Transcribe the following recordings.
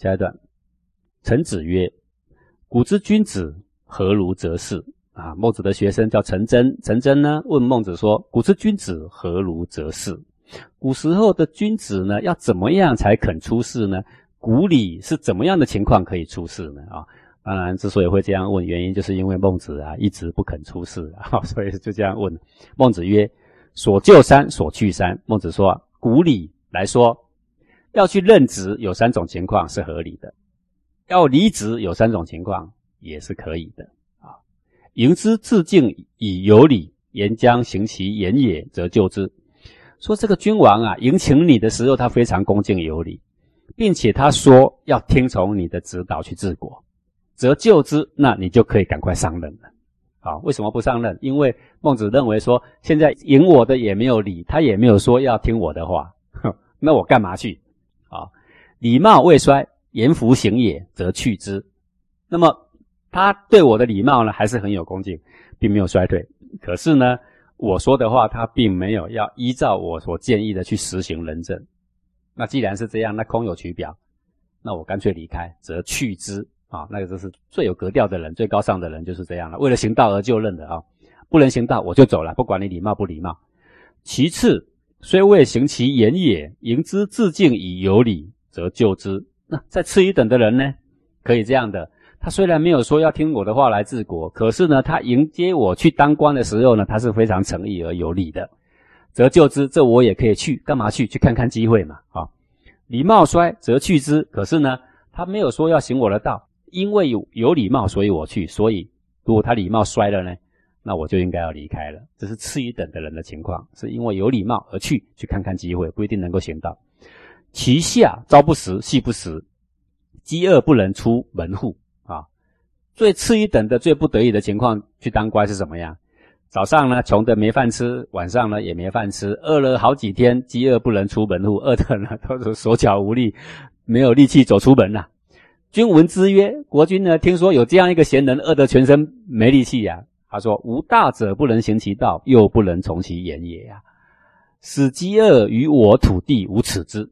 下一段，陈子曰：“古之君子何如则是？”啊，孟子的学生叫陈真，陈真呢问孟子说：“古之君子何如则是？古时候的君子呢，要怎么样才肯出世呢？古礼是怎么样的情况可以出世呢？啊，当然，之所以会这样问，原因就是因为孟子啊一直不肯出世啊，所以就这样问。孟子曰：“所就山，所去山。”孟子说：“古礼来说，要去任职，有三种情况是合理的；要离职，有三种情况也是可以的啊。”迎之自敬以有礼，言将行其言也，则就之。说这个君王啊，迎请你的时候，他非常恭敬有礼，并且他说要听从你的指导去治国，则就之。那你就可以赶快上任了。好，为什么不上任？因为孟子认为说，现在迎我的也没有礼，他也没有说要听我的话，哼那我干嘛去？礼貌未衰，言服行也，则去之。那么。他对我的礼貌呢，还是很有恭敬，并没有衰退。可是呢，我说的话，他并没有要依照我所建议的去实行仁政。那既然是这样，那空有取表，那我干脆离开，则去之啊。那个就是最有格调的人，最高尚的人就是这样了。为了行道而就任的啊，不能行道我就走了，不管你礼貌不礼貌。其次，虽未行其言也，迎之自敬以有礼，则就之。那再次一等的人呢，可以这样的。他虽然没有说要听我的话来治国，可是呢，他迎接我去当官的时候呢，他是非常诚意而有礼的，则就之。这我也可以去，干嘛去？去看看机会嘛。啊，礼貌衰则去之。可是呢，他没有说要行我的道，因为有有礼貌，所以我去。所以，如果他礼貌衰了呢，那我就应该要离开了。这是次一等的人的情况，是因为有礼貌而去，去看看机会，不一定能够行道。其下朝不食，夕不食，饥饿不能出门户啊。最次一等的、最不得已的情况去当官是什么呀？早上呢穷的没饭吃，晚上呢也没饭吃，饿了好几天，饥饿不能出门户，饿的呢 都是手脚无力，没有力气走出门了。君闻之曰：“国君呢听说有这样一个贤人，饿得全身没力气呀。”他说：“无大者不能行其道，又不能从其言也呀。使饥饿于我土地，无耻之。”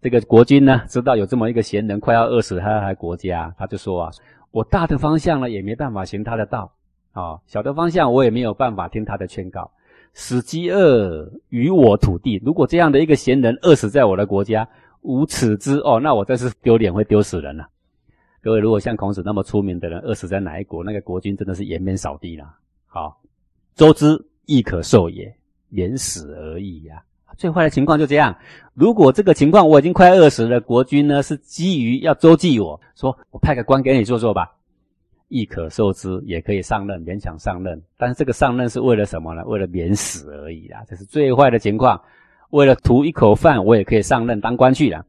这个国君呢知道有这么一个贤人快要饿死他的国家，他就说啊。我大的方向呢，也没办法行他的道，啊，小的方向我也没有办法听他的劝告，使饥饿于我土地。如果这样的一个贤人饿死在我的国家，无耻之哦，那我真是丢脸，会丢死人了。各位，如果像孔子那么出名的人饿死在哪一国，那个国君真的是颜面扫地了。好，周之亦可受也，免死而已呀。最坏的情况就这样。如果这个情况我已经快饿死了，国君呢是基于要周济我，说我派个官给你做做吧，亦可受之，也可以上任，勉强上任。但是这个上任是为了什么呢？为了免死而已啦。这是最坏的情况。为了图一口饭，我也可以上任当官去了。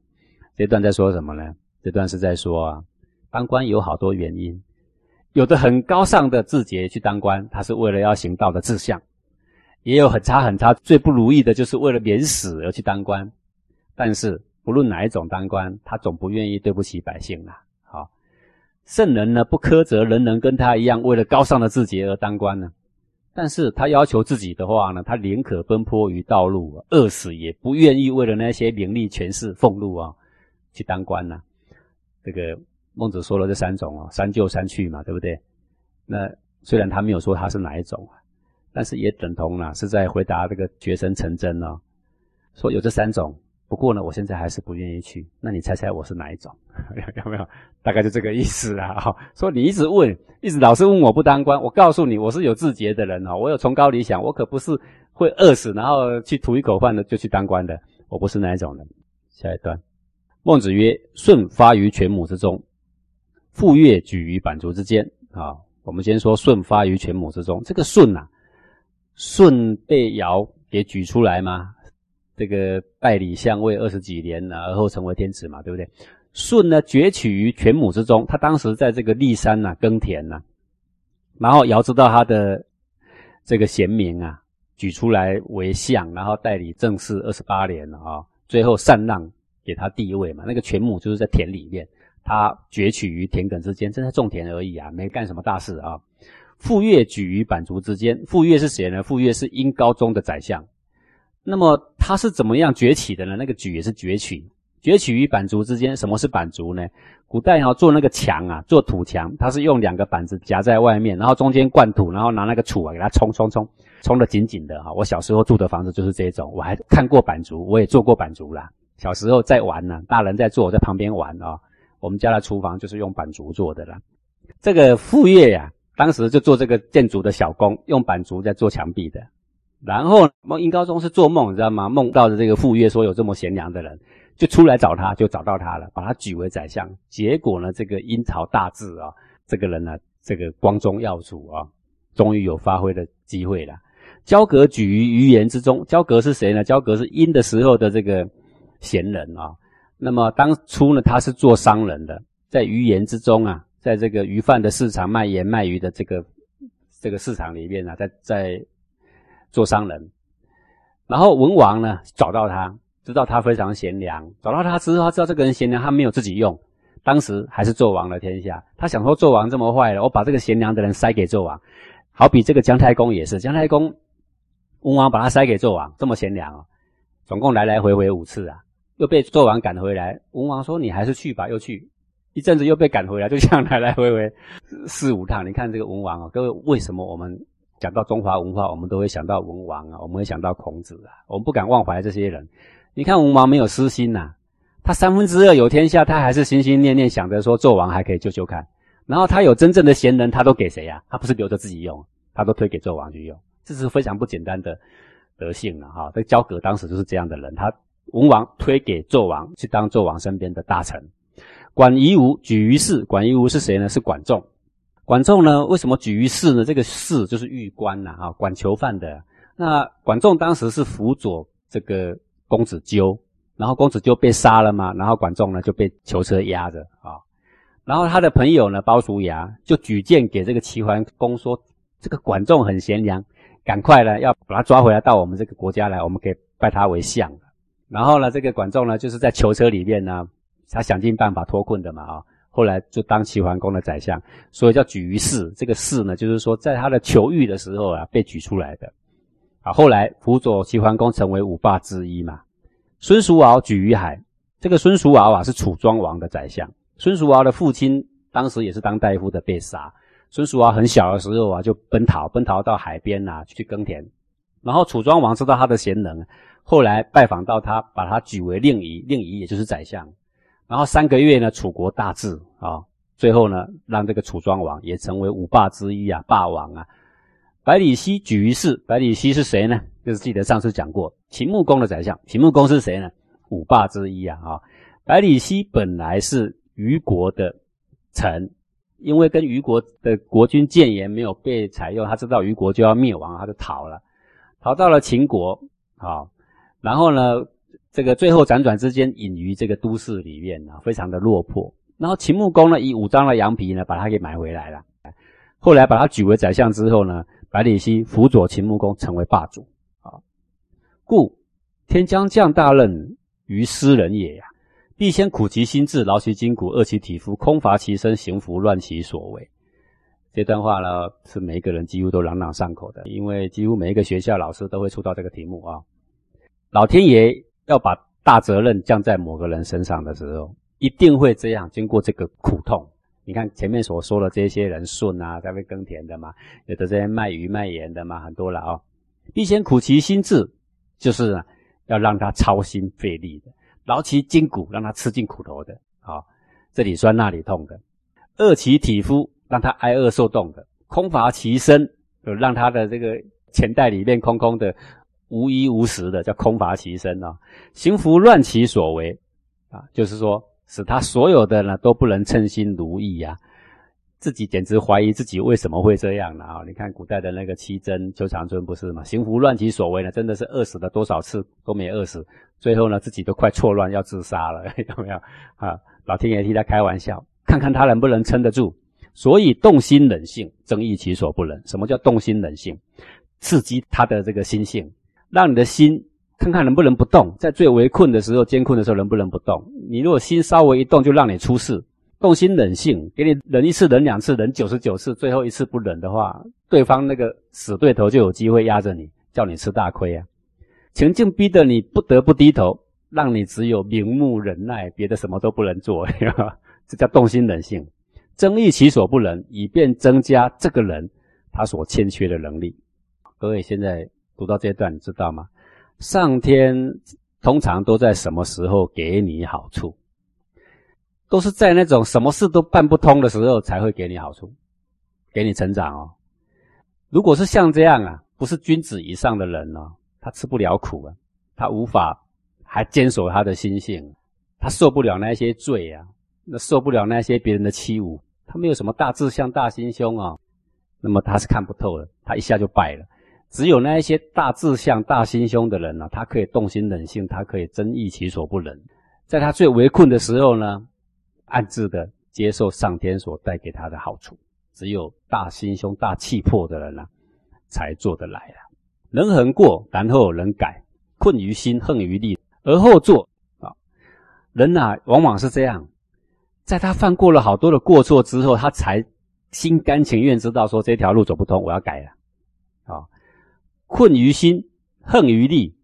这段在说什么呢？这段是在说啊，当官有好多原因，有的很高尚的志节去当官，他是为了要行道的志向。也有很差很差，最不如意的就是为了免死而去当官。但是不论哪一种当官，他总不愿意对不起百姓啦。好，圣人呢不苛责人人跟他一样为了高尚的志节而当官呢。但是他要求自己的话呢，他宁可奔波于道路，饿死也不愿意为了那些名利权势俸禄啊去当官呢。这个孟子说了这三种啊，三就三去嘛，对不对？那虽然他没有说他是哪一种啊。但是也等同了，是在回答这个学生陈真哦，说有这三种，不过呢，我现在还是不愿意去。那你猜猜我是哪一种？有没有？大概就这个意思啊。说你一直问，一直老是问我不当官，我告诉你，我是有志节的人哈，我有崇高理想，我可不是会饿死然后去图一口饭的就去当官的，我不是那一种人。下一段，孟子曰：“舜发于犬母之中，傅说举于板竹之间。”啊，我们先说舜发于犬母之中，这个舜呐。舜被尧给举出来嘛？这个代理相位二十几年了，而后成为天子嘛，对不对？舜呢，崛起于犬母之中，他当时在这个骊山呐耕田呐，然后尧知道他的这个贤明啊，举出来为相，然后代理政事二十八年了啊，最后禅让给他地位嘛。那个犬母就是在田里面，他崛起于田埂之间，正在种田而已啊，没干什么大事啊。傅说举于板竹之间。傅说是谁呢？傅说是殷高宗的宰相。那么他是怎么样崛起的呢？那个举也是崛起，崛起于板竹之间。什么是板竹呢？古代哈做那个墙啊，做土墙，它是用两个板子夹在外面，然后中间灌土，然后拿那个杵啊给它冲冲冲，冲得紧紧的哈。我小时候住的房子就是这种，我还看过板竹，我也做过板竹啦。小时候在玩呢，大人在做，我在旁边玩啊。我们家的厨房就是用板竹做的啦。这个傅岳呀，当时就做这个建筑的小工，用板竹在做墙壁的。然后孟英高宗是做梦，你知道吗？梦到的这个傅岳说有这么贤良的人。就出来找他，就找到他了，把他举为宰相。结果呢，这个阴曹大治啊，这个人呢，这个光宗耀祖啊，终于有发挥的机会了。交阁举于余言之中，交阁是谁呢？交阁是殷的时候的这个贤人啊。那么当初呢，他是做商人的，在余言之中啊，在这个鱼贩的市场卖盐卖鱼的这个这个市场里面啊，在在做商人。然后文王呢，找到他。知道他非常贤良，找到他之后，他知道这个人贤良，他没有自己用。当时还是纣王的天下，他想说纣王这么坏了，我把这个贤良的人塞给纣王。好比这个姜太公也是，姜太公文王把他塞给纣王，这么贤良哦，总共来来回回五次啊，又被纣王赶回来。文王说你还是去吧，又去一阵子又被赶回来，就这样来来回回四五趟。你看这个文王啊，各位为什么我们讲到中华文化，我们都会想到文王啊，我们会想到孔子啊，我们不敢忘怀这些人。你看文王没有私心呐，他三分之二有天下，他还是心心念念想着说纣王还可以救救看。然后他有真正的贤人，他都给谁呀？他不是留着自己用，他都推给纣王去用，这是非常不简单的德性了哈。这交葛当时就是这样的人，他文王推给纣王去当纣王身边的大臣。管夷吾举于市，管夷吾是谁呢？是管仲。管仲呢，为什么举于市呢？这个市就是狱官呐，啊，管囚犯的。那管仲当时是辅佐这个。公子纠，然后公子纠被杀了嘛，然后管仲呢就被囚车压着啊，然后他的朋友呢鲍叔牙就举荐给这个齐桓公说，这个管仲很贤良，赶快呢要把他抓回来到我们这个国家来，我们可以拜他为相。然后呢，这个管仲呢就是在囚车里面呢，他想尽办法脱困的嘛啊，后来就当齐桓公的宰相，所以叫举于市。这个市呢，就是说在他的囚狱的时候啊被举出来的。啊，后来辅佐齐桓公成为五霸之一嘛。孙叔敖举于海，这个孙叔敖啊是楚庄王的宰相。孙叔敖的父亲当时也是当大夫的被杀。孙叔敖很小的时候啊就奔逃，奔逃到海边呐去耕田。然后楚庄王知道他的贤能，后来拜访到他，把他举为令仪，令仪也就是宰相。然后三个月呢，楚国大治啊，最后呢让这个楚庄王也成为五霸之一啊，霸王啊。百里奚举于市，百里奚是谁呢？就是记得上次讲过，秦穆公的宰相。秦穆公是谁呢？五霸之一啊！啊，百里奚本来是虞国的臣，因为跟虞国的国君谏言没有被采用，他知道虞国就要灭亡，他就逃了，逃到了秦国啊。然后呢，这个最后辗转之间隐于这个都市里面啊，非常的落魄。然后秦穆公呢，以五张的羊皮呢，把他给买回来了。后来把他举为宰相之后呢？百里奚辅佐秦穆公成为霸主啊，故天将降大任于斯人也呀，必先苦其心志，劳其筋骨，饿其体肤，空乏其身，行拂乱其所为。这段话呢，是每一个人几乎都朗朗上口的，因为几乎每一个学校老师都会出到这个题目啊。老天爷要把大责任降在某个人身上的时候，一定会这样，经过这个苦痛。你看前面所说的这些人顺啊，在会耕田的嘛，有的这些卖鱼卖盐的嘛，很多了啊。必先苦其心志，就是要让他操心费力的，劳其筋骨，让他吃尽苦头的啊，这里酸那里痛的；饿其体肤，让他挨饿受冻的；空乏其身，就让他的这个钱袋里面空空的，无衣无食的，叫空乏其身啊。行拂乱其所为啊，就是说。使他所有的呢都不能称心如意呀，自己简直怀疑自己为什么会这样呢啊！你看古代的那个七真邱长春不是吗？行拂乱其所为呢，真的是饿死了多少次都没饿死，最后呢自己都快错乱要自杀了，有没有啊？老天爷替他开玩笑，看看他能不能撑得住。所以动心冷性，争议其所不能。什么叫动心冷性？刺激他的这个心性，让你的心。看看能不能不动，在最围困的时候、艰困的时候能不能不动？你如果心稍微一动，就让你出事。动心忍性，给你忍一次、忍两次、忍九十九次，最后一次不忍的话，对方那个死对头就有机会压着你，叫你吃大亏啊！情境逼得你不得不低头，让你只有明目忍耐，别的什么都不能做，这叫动心忍性，增益其所不能，以便增加这个人他所欠缺的能力。各位现在读到这一段，你知道吗？上天通常都在什么时候给你好处？都是在那种什么事都办不通的时候才会给你好处，给你成长哦。如果是像这样啊，不是君子以上的人呢，他吃不了苦啊，他无法还坚守他的心性，他受不了那些罪啊，那受不了那些别人的欺侮，他没有什么大志向、大心胸啊，那么他是看不透的，他一下就败了。只有那一些大志向、大心胸的人呢，他可以动心忍性，他可以真益其所不能，在他最围困的时候呢，暗自的接受上天所带给他的好处。只有大心胸、大气魄的人呢，才做得来啊。人恒过，然后能改；困于心，恨于力，而后作啊。人呐，往往是这样，在他犯过了好多的过错之后，他才心甘情愿知道说这条路走不通，我要改了啊。困于心，恨于力，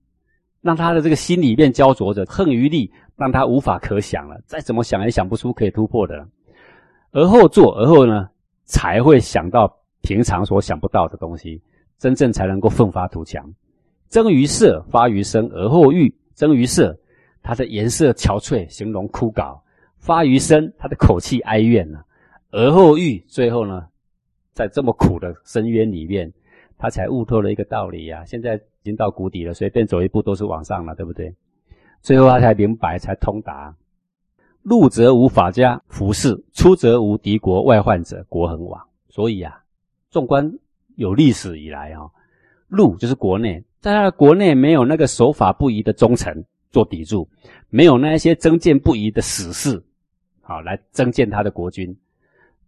让他的这个心里面焦灼着；恨于力，让他无法可想了，再怎么想也想不出可以突破的了。而后做，而后呢，才会想到平常所想不到的东西，真正才能够奋发图强。增于色，发于声，而后欲。增于色，它的颜色憔悴，形容枯槁；发于声，它的口气哀怨呢。而后欲，最后呢，在这么苦的深渊里面。他才悟透了一个道理呀！现在已经到谷底了，随便走一步都是往上了，对不对？最后他才明白，才通达：入则无法家服侍，出则无敌国外患者，国恒亡。所以啊，纵观有历史以来啊，入就是国内，在他的国内没有那个守法不移的忠臣做抵住，没有那一些增建不移的死士，好来增建他的国君；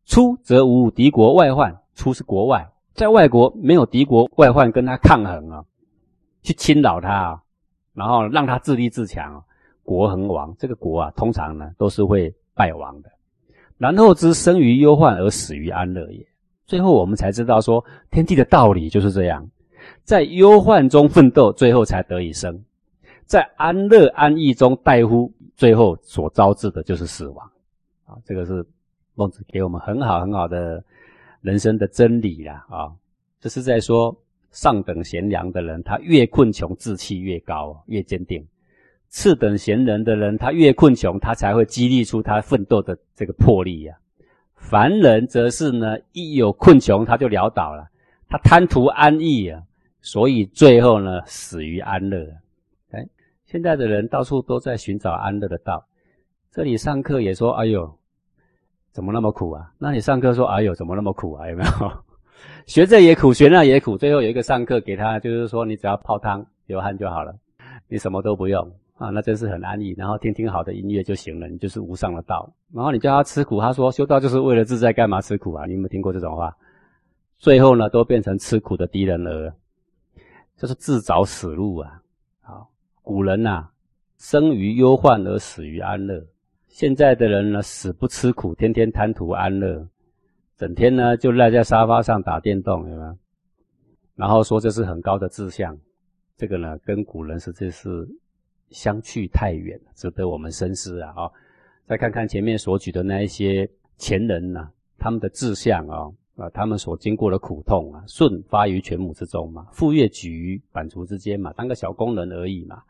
出则无敌国外患，出是国外。在外国没有敌国外患跟他抗衡啊，去侵扰他啊，然后让他自立自强，国恒亡。这个国啊，通常呢都是会败亡的。然后之生于忧患而死于安乐也。最后我们才知道说，天地的道理就是这样，在忧患中奋斗，最后才得以生；在安乐安逸中待乎，最后所招致的就是死亡。啊，这个是孟子给我们很好很好的。人生的真理啦，啊，这是在说上等贤良的人，他越困穷，志气越高，越坚定；次等贤人的人，他越困穷，他才会激励出他奋斗的这个魄力呀。凡人则是呢，一有困穷他就潦倒了，他贪图安逸啊，所以最后呢，死于安乐。哎，现在的人到处都在寻找安乐的道，这里上课也说，哎呦。怎么那么苦啊？那你上课说，哎呦，怎么那么苦啊？有没有？学这也苦，学那也苦。最后有一个上课给他，就是说，你只要泡汤流汗就好了，你什么都不用啊，那真是很安逸。然后听听好的音乐就行了，你就是无上的道。然后你叫他吃苦，他说修道就是为了自在，干嘛吃苦啊？你有没有听过这种话？最后呢，都变成吃苦的敌人了，就是自找死路啊！好，古人呐，生于忧患而死于安乐。现在的人呢，死不吃苦，天天贪图安乐，整天呢就赖在沙发上打电动，有没有？然后说这是很高的志向，这个呢跟古人实在是相去太远，值得我们深思啊！啊，再看看前面所举的那一些前人呢，他们的志向啊，啊，他们所经过的苦痛啊，舜发于犬母之中嘛，傅说举于板厨之间嘛，当个小工人而已嘛。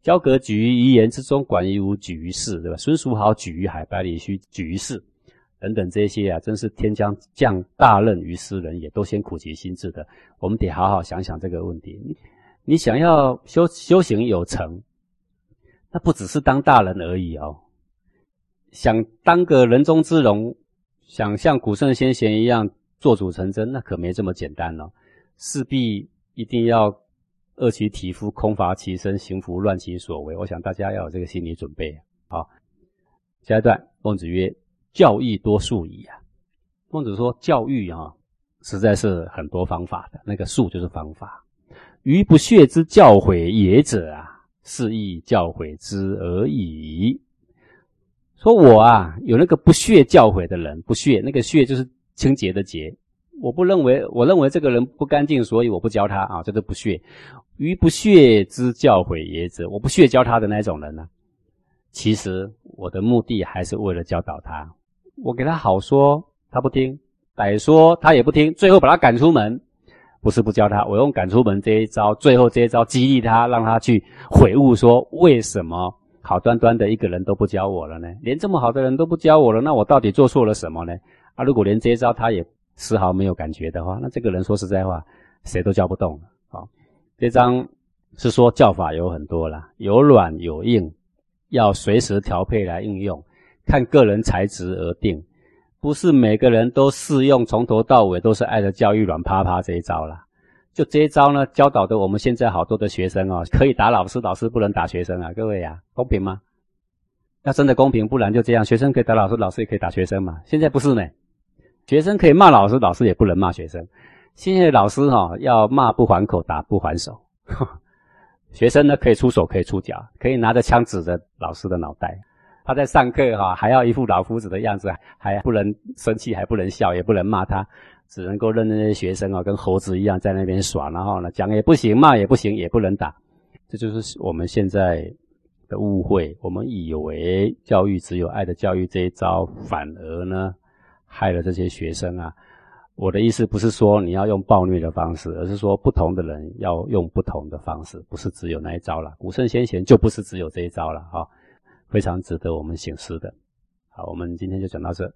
交葛举于一言之中，管夷吾举于世，对吧？孙叔豪举于海，百里奚举于市，等等这些啊，真是天将降大任于斯人也，都先苦其心志的。我们得好好想想这个问题。你想要修修行有成，那不只是当大人而已哦。想当个人中之龙，想像古圣先贤一样做主成真，那可没这么简单哦。势必一定要。饿其体肤，空乏其身，行拂乱其所为。我想大家要有这个心理准备。好，下一段，孟子曰：“教义多术矣啊。”孟子说：“教育啊，实在是很多方法的。那个术就是方法。余不屑之教诲也者啊，是亦教诲之而已。”说我啊，有那个不屑教诲的人，不屑那个屑就是清洁的洁。我不认为，我认为这个人不干净，所以我不教他啊，这都不屑。于不屑之教诲也者，我不屑教他的那种人呢。其实我的目的还是为了教导他。我给他好说，他不听；歹说，他也不听。最后把他赶出门，不是不教他，我用赶出门这一招，最后这一招激励他，让他去悔悟，说为什么好端端的一个人都不教我了呢？连这么好的人都不教我了，那我到底做错了什么呢？啊，如果连这一招他也丝毫没有感觉的话，那这个人说实在话，谁都教不动了。这章是说教法有很多啦，有软有硬。要随时调配来应用，看个人才质而定，不是每个人都适用，从头到尾都是爱的教育软趴趴这一招啦。就这一招呢，教导的我们现在好多的学生哦，可以打老师，老师不能打学生啊，各位呀，公平吗？要真的公平，不然就这样，学生可以打老师，老师也可以打学生嘛。现在不是呢，学生可以骂老师，老师也不能骂学生。现在老师哈要骂不还口，打不还手。学生呢，可以出手，可以出脚，可以拿着枪指着老师的脑袋。他在上课哈，还要一副老夫子的样子，还不能生气，还不能笑，也不能骂他，只能够认那些学生啊，跟猴子一样在那边耍。然后呢，讲也不行，骂也不行，也不能打。这就是我们现在的误会。我们以为教育只有爱的教育这一招，反而呢，害了这些学生啊。我的意思不是说你要用暴虐的方式，而是说不同的人要用不同的方式，不是只有那一招了。古圣先贤就不是只有这一招了啊，非常值得我们醒思的。好，我们今天就讲到这。